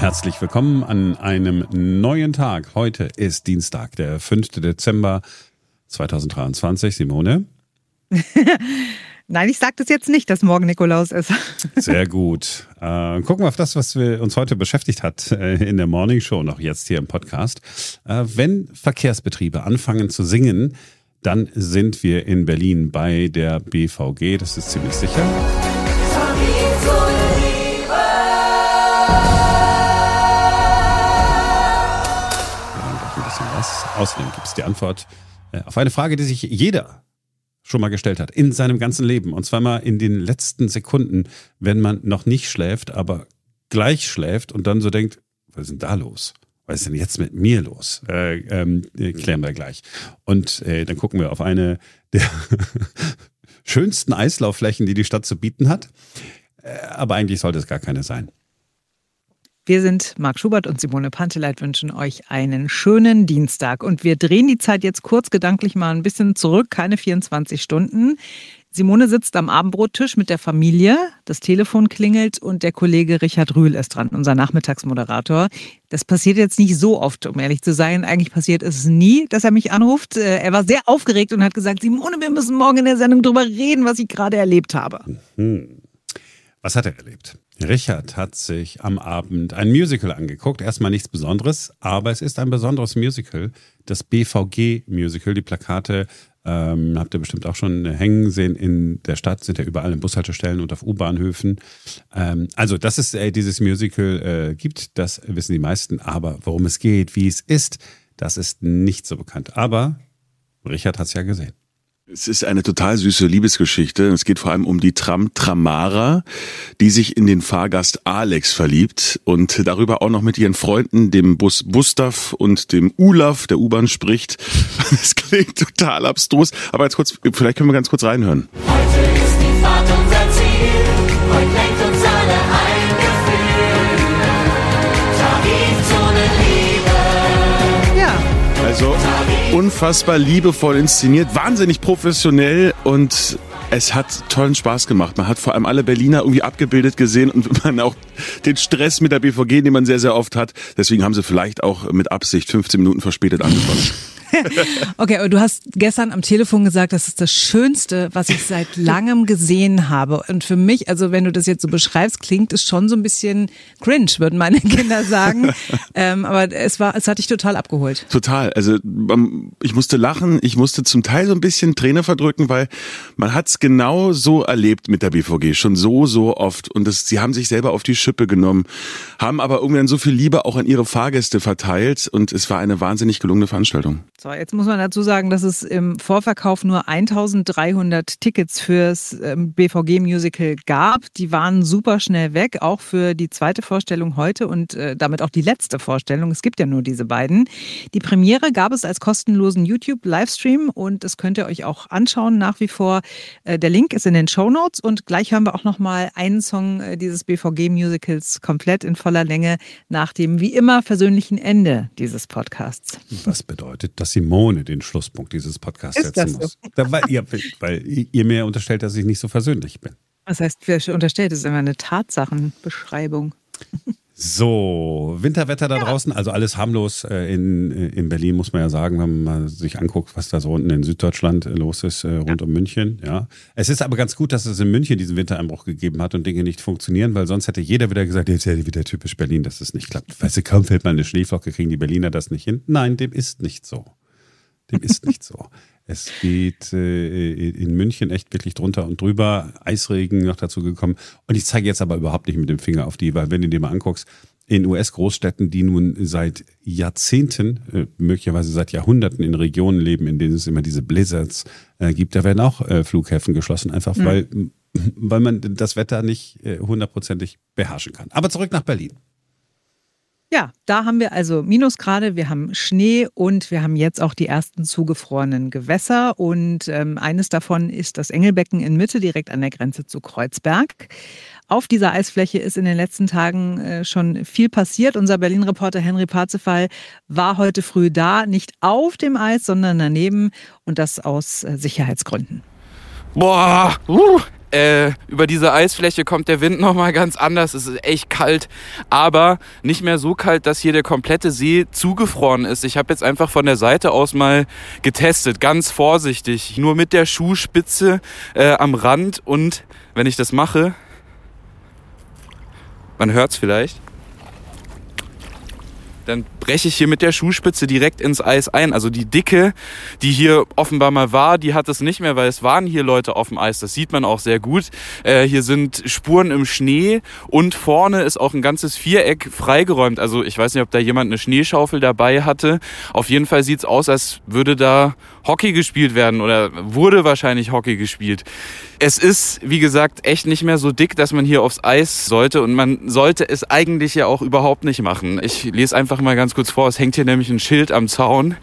Herzlich willkommen an einem neuen Tag. Heute ist Dienstag, der 5. Dezember 2023. Simone? Nein, ich sage das jetzt nicht, dass morgen Nikolaus ist. Sehr gut. Äh, gucken wir auf das, was wir uns heute beschäftigt hat äh, in der Morning Show, noch jetzt hier im Podcast. Äh, wenn Verkehrsbetriebe anfangen zu singen, dann sind wir in Berlin bei der BVG. Das ist ziemlich sicher. Außerdem gibt es die Antwort äh, auf eine Frage, die sich jeder schon mal gestellt hat in seinem ganzen Leben. Und zwar mal in den letzten Sekunden, wenn man noch nicht schläft, aber gleich schläft und dann so denkt, was ist denn da los? Was ist denn jetzt mit mir los? Äh, ähm, äh, klären wir gleich. Und äh, dann gucken wir auf eine der schönsten Eislaufflächen, die die Stadt zu bieten hat. Äh, aber eigentlich sollte es gar keine sein. Wir sind Marc Schubert und Simone Panteleit wünschen euch einen schönen Dienstag. Und wir drehen die Zeit jetzt kurz gedanklich mal ein bisschen zurück, keine 24 Stunden. Simone sitzt am Abendbrottisch mit der Familie, das Telefon klingelt und der Kollege Richard Rühl ist dran, unser Nachmittagsmoderator. Das passiert jetzt nicht so oft, um ehrlich zu sein. Eigentlich passiert es nie, dass er mich anruft. Äh, er war sehr aufgeregt und hat gesagt, Simone, wir müssen morgen in der Sendung drüber reden, was ich gerade erlebt habe. Mhm. Was hat er erlebt? Richard hat sich am Abend ein Musical angeguckt. Erstmal nichts Besonderes, aber es ist ein besonderes Musical. Das BVG-Musical. Die Plakate ähm, habt ihr bestimmt auch schon hängen sehen in der Stadt, sind ja überall in Bushaltestellen und auf U-Bahnhöfen. Ähm, also, dass es äh, dieses Musical äh, gibt, das wissen die meisten. Aber worum es geht, wie es ist, das ist nicht so bekannt. Aber Richard hat es ja gesehen. Es ist eine total süße Liebesgeschichte. Es geht vor allem um die Tram Tramara, die sich in den Fahrgast Alex verliebt und darüber auch noch mit ihren Freunden, dem Bus Gustav und dem Ulaf der U-Bahn spricht. Es klingt total abstrus, aber jetzt kurz, vielleicht können wir ganz kurz reinhören. Unfassbar liebevoll inszeniert, wahnsinnig professionell und es hat tollen Spaß gemacht. Man hat vor allem alle Berliner irgendwie abgebildet gesehen und man auch den Stress mit der BVG, den man sehr, sehr oft hat. Deswegen haben sie vielleicht auch mit Absicht 15 Minuten verspätet angefangen. Okay, aber du hast gestern am Telefon gesagt, das ist das Schönste, was ich seit langem gesehen habe. Und für mich, also wenn du das jetzt so beschreibst, klingt es schon so ein bisschen cringe, würden meine Kinder sagen. ähm, aber es war, es hat dich total abgeholt. Total. Also ähm, ich musste lachen, ich musste zum Teil so ein bisschen Träne verdrücken, weil man hat es genau so erlebt mit der BVG, schon so, so oft. Und das, sie haben sich selber auf die Schippe genommen, haben aber irgendwann so viel Liebe auch an ihre Fahrgäste verteilt und es war eine wahnsinnig gelungene Veranstaltung. So, jetzt muss man dazu sagen, dass es im Vorverkauf nur 1300 Tickets fürs ähm, BVG-Musical gab. Die waren super schnell weg, auch für die zweite Vorstellung heute und äh, damit auch die letzte Vorstellung. Es gibt ja nur diese beiden. Die Premiere gab es als kostenlosen YouTube-Livestream und das könnt ihr euch auch anschauen nach wie vor. Äh, der Link ist in den Show Notes und gleich hören wir auch nochmal einen Song äh, dieses BVG-Musicals komplett in voller Länge nach dem wie immer versöhnlichen Ende dieses Podcasts. Was bedeutet, dass Simone den Schlusspunkt dieses Podcasts Ist setzen so? muss. Da, weil, ihr, weil ihr mir unterstellt, dass ich nicht so versöhnlich bin. Das heißt, wer unterstellt, das ist immer eine Tatsachenbeschreibung. So, Winterwetter da draußen, also alles harmlos äh, in, in Berlin, muss man ja sagen, wenn man sich anguckt, was da so unten in Süddeutschland äh, los ist, äh, rund um München. Ja. Es ist aber ganz gut, dass es in München diesen Wintereinbruch gegeben hat und Dinge nicht funktionieren, weil sonst hätte jeder wieder gesagt, jetzt ist ja wieder typisch Berlin, dass es nicht klappt. Weißt du, kaum fällt mal eine Schneeflocke, kriegen die Berliner das nicht hin. Nein, dem ist nicht so. Dem ist nicht so. Es geht äh, in München echt wirklich drunter und drüber. Eisregen noch dazu gekommen. Und ich zeige jetzt aber überhaupt nicht mit dem Finger auf die, weil wenn du dir mal anguckst, in US-Großstädten, die nun seit Jahrzehnten, äh, möglicherweise seit Jahrhunderten in Regionen leben, in denen es immer diese Blizzards äh, gibt, da werden auch äh, Flughäfen geschlossen, einfach Mhm. weil, weil man das Wetter nicht äh, hundertprozentig beherrschen kann. Aber zurück nach Berlin. Ja, da haben wir also Minusgrade, wir haben Schnee und wir haben jetzt auch die ersten zugefrorenen Gewässer. Und ähm, eines davon ist das Engelbecken in Mitte, direkt an der Grenze zu Kreuzberg. Auf dieser Eisfläche ist in den letzten Tagen äh, schon viel passiert. Unser Berlin-Reporter Henry Parzefall war heute früh da, nicht auf dem Eis, sondern daneben und das aus äh, Sicherheitsgründen. Boah, uh, Äh, über diese Eisfläche kommt der Wind nochmal ganz anders. Es ist echt kalt, aber nicht mehr so kalt, dass hier der komplette See zugefroren ist. Ich habe jetzt einfach von der Seite aus mal getestet, ganz vorsichtig, nur mit der Schuhspitze äh, am Rand und wenn ich das mache, man hört es vielleicht, dann breche ich hier mit der Schuhspitze direkt ins Eis ein. Also die Dicke, die hier offenbar mal war, die hat es nicht mehr, weil es waren hier Leute auf dem Eis. Das sieht man auch sehr gut. Äh, hier sind Spuren im Schnee und vorne ist auch ein ganzes Viereck freigeräumt. Also ich weiß nicht, ob da jemand eine Schneeschaufel dabei hatte. Auf jeden Fall sieht es aus, als würde da Hockey gespielt werden oder wurde wahrscheinlich Hockey gespielt. Es ist, wie gesagt, echt nicht mehr so dick, dass man hier aufs Eis sollte und man sollte es eigentlich ja auch überhaupt nicht machen. Ich lese einfach mal ganz kurz vor, es hängt hier nämlich ein Schild am Zaun.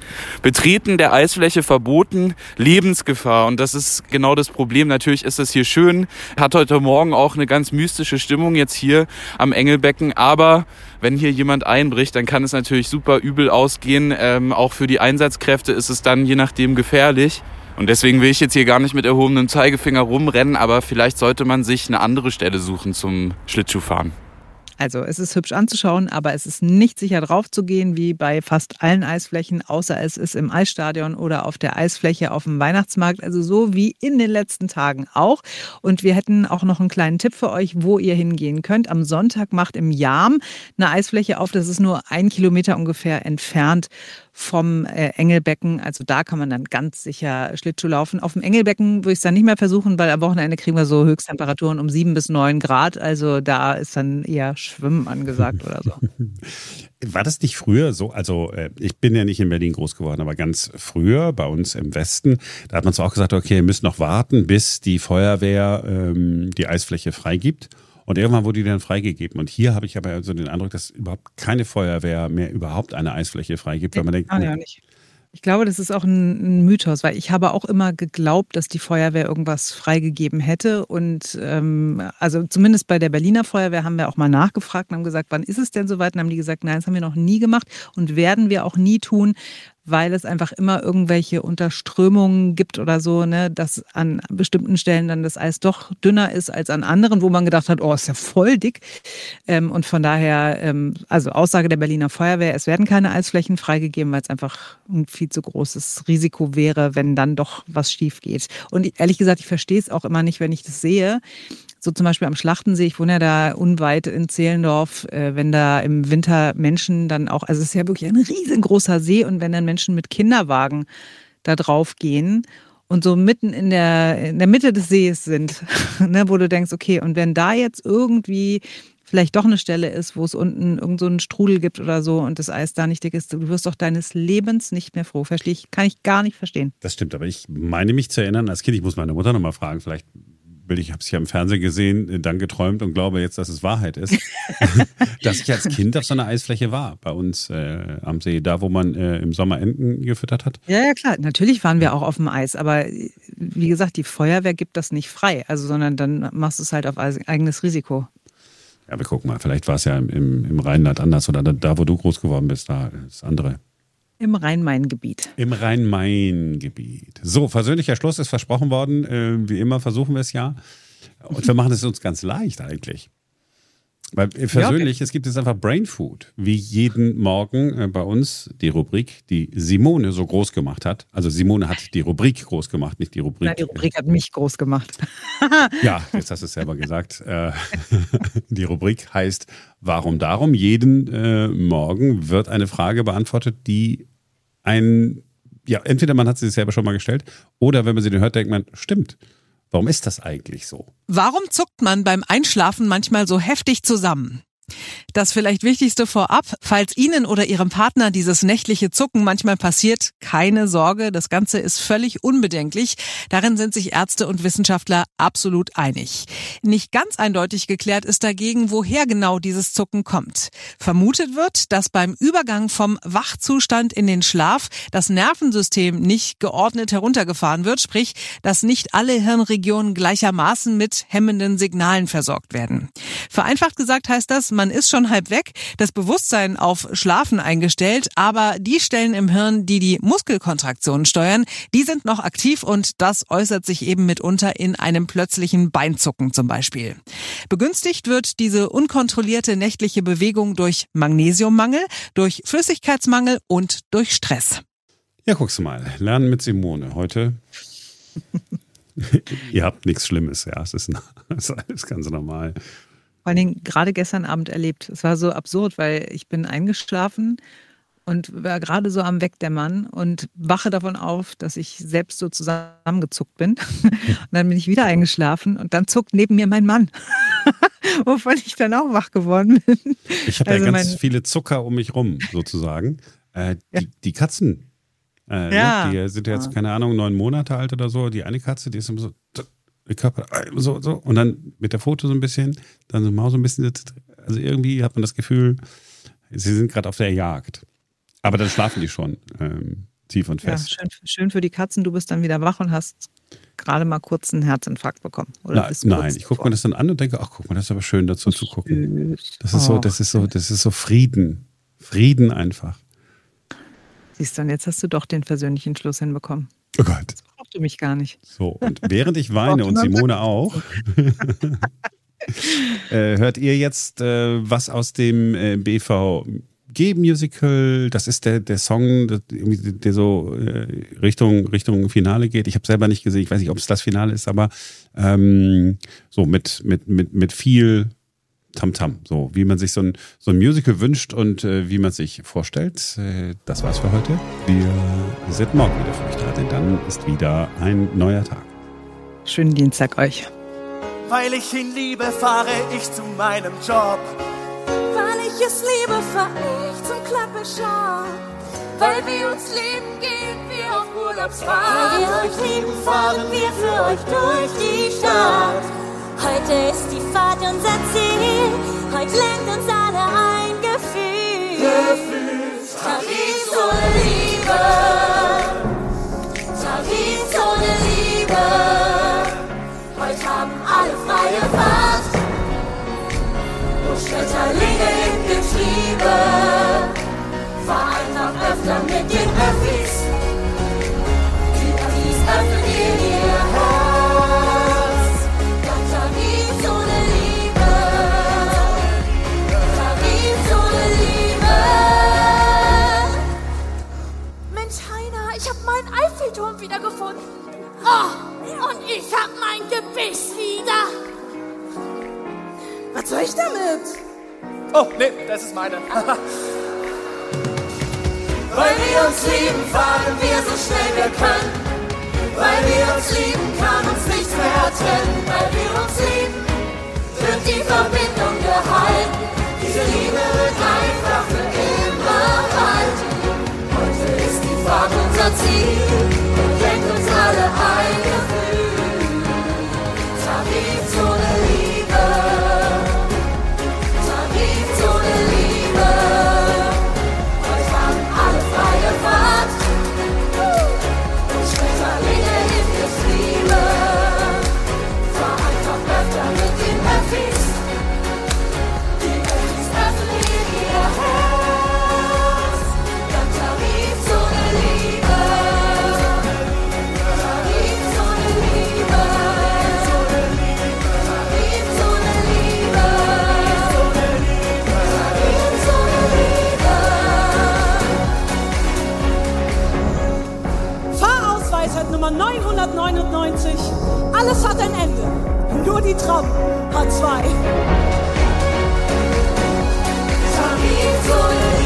Betreten der Eisfläche verboten, Lebensgefahr und das ist genau das Problem. Natürlich ist es hier schön, hat heute Morgen auch eine ganz mystische Stimmung jetzt hier am Engelbecken, aber wenn hier jemand einbricht, dann kann es natürlich super übel ausgehen. Ähm, auch für die Einsatzkräfte ist es dann je nachdem gefährlich. Und deswegen will ich jetzt hier gar nicht mit erhobenem Zeigefinger rumrennen, aber vielleicht sollte man sich eine andere Stelle suchen zum Schlittschuhfahren. Also es ist hübsch anzuschauen, aber es ist nicht sicher drauf zu gehen, wie bei fast allen Eisflächen, außer es ist im Eisstadion oder auf der Eisfläche auf dem Weihnachtsmarkt. Also so wie in den letzten Tagen auch. Und wir hätten auch noch einen kleinen Tipp für euch, wo ihr hingehen könnt. Am Sonntag macht im Jam eine Eisfläche auf. Das ist nur ein Kilometer ungefähr entfernt vom äh, Engelbecken. Also da kann man dann ganz sicher Schlittschuh laufen. Auf dem Engelbecken würde ich es dann nicht mehr versuchen, weil am Wochenende kriegen wir so Höchsttemperaturen um sieben bis neun Grad. Also da ist dann eher Schwimmen angesagt oder so. War das nicht früher so? Also äh, ich bin ja nicht in Berlin groß geworden, aber ganz früher bei uns im Westen, da hat man so auch gesagt, okay, ihr müsst noch warten, bis die Feuerwehr ähm, die Eisfläche freigibt. Und irgendwann wurde die dann freigegeben. Und hier habe ich aber so den Eindruck, dass überhaupt keine Feuerwehr mehr überhaupt eine Eisfläche freigibt, weil man denkt, Ah, ja, nicht. Ich glaube, das ist auch ein, ein Mythos, weil ich habe auch immer geglaubt, dass die Feuerwehr irgendwas freigegeben hätte. Und ähm, also zumindest bei der Berliner Feuerwehr haben wir auch mal nachgefragt und haben gesagt, wann ist es denn soweit? Und haben die gesagt, nein, das haben wir noch nie gemacht und werden wir auch nie tun, weil es einfach immer irgendwelche Unterströmungen gibt oder so, ne, dass an bestimmten Stellen dann das Eis doch dünner ist als an anderen, wo man gedacht hat, oh, ist ja voll dick. Ähm, und von daher, ähm, also Aussage der Berliner Feuerwehr, es werden keine Eisflächen freigegeben, weil es einfach ein viel zu großes Risiko wäre, wenn dann doch was schief geht. Und ehrlich gesagt, ich verstehe es auch immer nicht, wenn ich das sehe. So zum Beispiel am Schlachtensee, ich wohne ja da unweit in Zehlendorf, äh, wenn da im Winter Menschen dann auch, also es ist ja wirklich ein riesengroßer See und wenn dann Menschen mit Kinderwagen da drauf gehen und so mitten in der, in der Mitte des Sees sind, ne, wo du denkst, okay, und wenn da jetzt irgendwie vielleicht doch eine Stelle ist, wo es unten irgend so einen Strudel gibt oder so und das Eis da nicht dick ist, du wirst doch deines Lebens nicht mehr froh. Verstehe ich, kann ich gar nicht verstehen. Das stimmt, aber ich meine mich zu erinnern, als Kind, ich muss meine Mutter nochmal fragen, vielleicht will ich habe es ja im Fernsehen gesehen, dann geträumt und glaube jetzt, dass es Wahrheit ist, dass ich als Kind auf so einer Eisfläche war, bei uns äh, am See, da wo man äh, im Sommer Enten gefüttert hat. Ja, ja, klar. Natürlich waren wir auch auf dem Eis, aber wie gesagt, die Feuerwehr gibt das nicht frei, also sondern dann machst du es halt auf eigenes Risiko. Ja, wir gucken mal, vielleicht war es ja im, im, im Rheinland anders oder da, da, wo du groß geworden bist, da ist andere. Im Rhein-Main-Gebiet. Im Rhein-Main-Gebiet. So, versöhnlicher Schluss ist versprochen worden. Äh, wie immer versuchen wir es ja. Und wir machen es uns ganz leicht eigentlich. Weil persönlich, ja, es gibt jetzt einfach Brain Food, wie jeden Morgen äh, bei uns die Rubrik, die Simone so groß gemacht hat. Also Simone hat die Rubrik groß gemacht, nicht die Rubrik. Nein, die Rubrik hat mich groß gemacht. ja, jetzt hast du es selber gesagt. Äh, die Rubrik heißt Warum darum? Jeden äh, Morgen wird eine Frage beantwortet, die ein, ja, entweder man hat sie sich selber schon mal gestellt oder wenn man sie hört, denkt man, stimmt. Warum ist das eigentlich so? Warum zuckt man beim Einschlafen manchmal so heftig zusammen? Das vielleicht Wichtigste vorab, falls Ihnen oder Ihrem Partner dieses nächtliche Zucken manchmal passiert, keine Sorge, das Ganze ist völlig unbedenklich. Darin sind sich Ärzte und Wissenschaftler absolut einig. Nicht ganz eindeutig geklärt ist dagegen, woher genau dieses Zucken kommt. Vermutet wird, dass beim Übergang vom Wachzustand in den Schlaf das Nervensystem nicht geordnet heruntergefahren wird, sprich, dass nicht alle Hirnregionen gleichermaßen mit hemmenden Signalen versorgt werden. Vereinfacht gesagt heißt das, man ist schon halb weg, das Bewusstsein auf Schlafen eingestellt, aber die Stellen im Hirn, die die Muskelkontraktionen steuern, die sind noch aktiv und das äußert sich eben mitunter in einem plötzlichen Beinzucken zum Beispiel. Begünstigt wird diese unkontrollierte nächtliche Bewegung durch Magnesiummangel, durch Flüssigkeitsmangel und durch Stress. Ja, guckst du mal. Lernen mit Simone. Heute. Ihr habt nichts Schlimmes, ja. Es ist, es ist alles ganz normal. Vor allen Dingen gerade gestern Abend erlebt. Es war so absurd, weil ich bin eingeschlafen und war gerade so am Wegdämmern und wache davon auf, dass ich selbst so zusammengezuckt bin. Und dann bin ich wieder eingeschlafen und dann zuckt neben mir mein Mann, wovon ich dann auch wach geworden bin. Ich habe Also ja ganz viele Zucker um mich rum, sozusagen. Äh, die, die Katzen, äh, Ja. ne, die sind ja jetzt, keine Ahnung, neun Monate alt oder so. Die eine Katze, die ist immer so, der Körper so, so. Und dann mit der Foto so ein bisschen, dann so Maus so ein bisschen. Also irgendwie hat man das Gefühl, sie sind gerade auf der Jagd. Aber dann schlafen die schon ähm, tief und Ja, fest. schön, schön für die Katzen. Du bist dann wieder wach und hast gerade mal kurz einen Herzinfarkt bekommen. Oder Na, nein, ich gucke mir das dann an und denke, ach guck mal, das ist aber schön dazu zu gucken. Das ist so, das ist so, das ist so Frieden. Frieden einfach. Siehst du, und jetzt hast du doch den versöhnlichen Schluss hinbekommen. Oh Gott. Brauchst du mich gar nicht. So, und während ich weine und Simone auch, äh, hört ihr jetzt äh, was aus dem äh, BVG-Musical. Das ist der, der Song, der, der so äh, Richtung, Richtung Finale geht. Ich habe selber nicht gesehen, ich weiß nicht, ob es das Finale ist, aber ähm, so mit, mit, mit, mit viel Tamtam, so wie man sich so ein, so ein Musical wünscht und äh, wie man sich vorstellt. Äh, das war's für heute. Wir sind morgen wieder denn dann ist wieder ein neuer Tag. Schönen Dienstag euch. Weil ich ihn liebe, fahre ich zu meinem Job. Weil ich es liebe, fahr ich zum Klappershop. Weil wir uns lieben, gehen wir auf Urlaubsfahrt. Weil wir euch lieben, fahren wir für euch durch die Stadt. Heute ist die Fahrt unser Ziel. Heute lenkt uns alle ein Nummer 999. Alles hat ein Ende, nur die Tram hat zwei. Sammy